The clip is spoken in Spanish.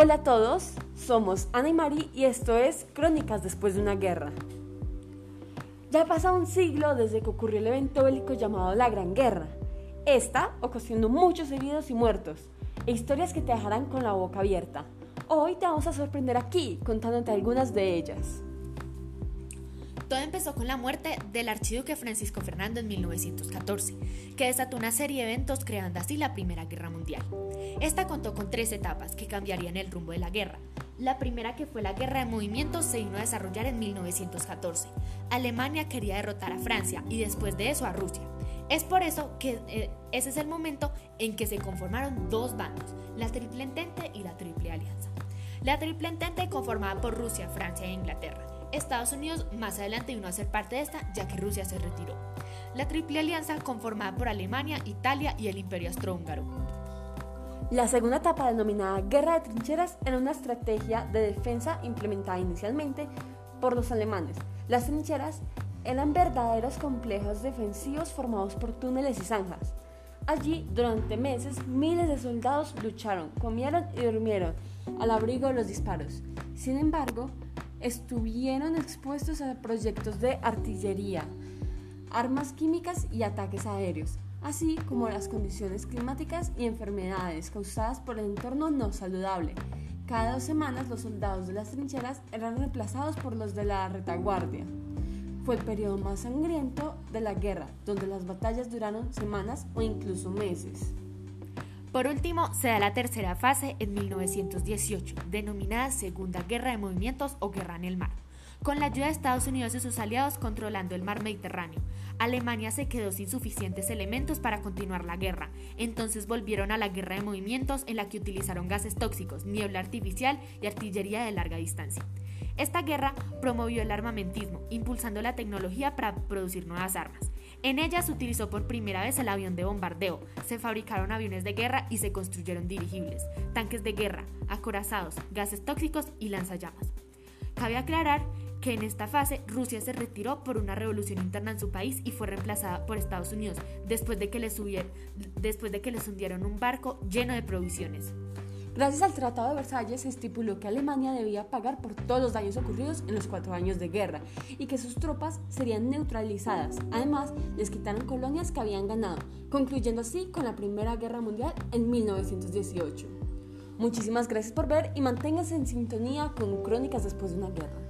Hola a todos, somos Ana y Mari y esto es Crónicas después de una guerra. Ya ha pasado un siglo desde que ocurrió el evento bélico llamado la Gran Guerra. Esta ocasionó muchos heridos y muertos, e historias que te dejarán con la boca abierta. Hoy te vamos a sorprender aquí contándote algunas de ellas. Todo empezó con la muerte del archiduque Francisco Fernando en 1914, que desató una serie de eventos creando así la Primera Guerra Mundial. Esta contó con tres etapas que cambiarían el rumbo de la guerra. La primera, que fue la guerra de movimientos, se vino a desarrollar en 1914. Alemania quería derrotar a Francia y después de eso a Rusia. Es por eso que eh, ese es el momento en que se conformaron dos bandos, la Triple Entente y la Triple Alianza. La Triple Entente conformada por Rusia, Francia e Inglaterra Estados Unidos más adelante vino a ser parte de esta, ya que Rusia se retiró. La Triple Alianza conformada por Alemania, Italia y el Imperio Austrohúngaro. La segunda etapa, denominada Guerra de Trincheras, era una estrategia de defensa implementada inicialmente por los alemanes. Las trincheras eran verdaderos complejos defensivos formados por túneles y zanjas. Allí, durante meses, miles de soldados lucharon, comieron y durmieron al abrigo de los disparos. Sin embargo, estuvieron expuestos a proyectos de artillería, armas químicas y ataques aéreos, así como las condiciones climáticas y enfermedades causadas por el entorno no saludable. Cada dos semanas los soldados de las trincheras eran reemplazados por los de la retaguardia. Fue el periodo más sangriento de la guerra, donde las batallas duraron semanas o incluso meses. Por último, se da la tercera fase en 1918, denominada Segunda Guerra de Movimientos o Guerra en el Mar, con la ayuda de Estados Unidos y sus aliados controlando el mar Mediterráneo. Alemania se quedó sin suficientes elementos para continuar la guerra, entonces volvieron a la guerra de movimientos en la que utilizaron gases tóxicos, niebla artificial y artillería de larga distancia. Esta guerra promovió el armamentismo, impulsando la tecnología para producir nuevas armas. En ella se utilizó por primera vez el avión de bombardeo, se fabricaron aviones de guerra y se construyeron dirigibles, tanques de guerra, acorazados, gases tóxicos y lanzallamas. Cabe aclarar que en esta fase Rusia se retiró por una revolución interna en su país y fue reemplazada por Estados Unidos después de que les, después hundieron un barco lleno de provisiones. Gracias al Tratado de Versalles se estipuló que Alemania debía pagar por todos los daños ocurridos en los cuatro años de guerra y que sus tropas serían neutralizadas. Además, les quitaron colonias que habían ganado, concluyendo así con la Primera Guerra Mundial en 1918. Muchísimas gracias por ver y manténganse en sintonía con Crónicas después de una guerra.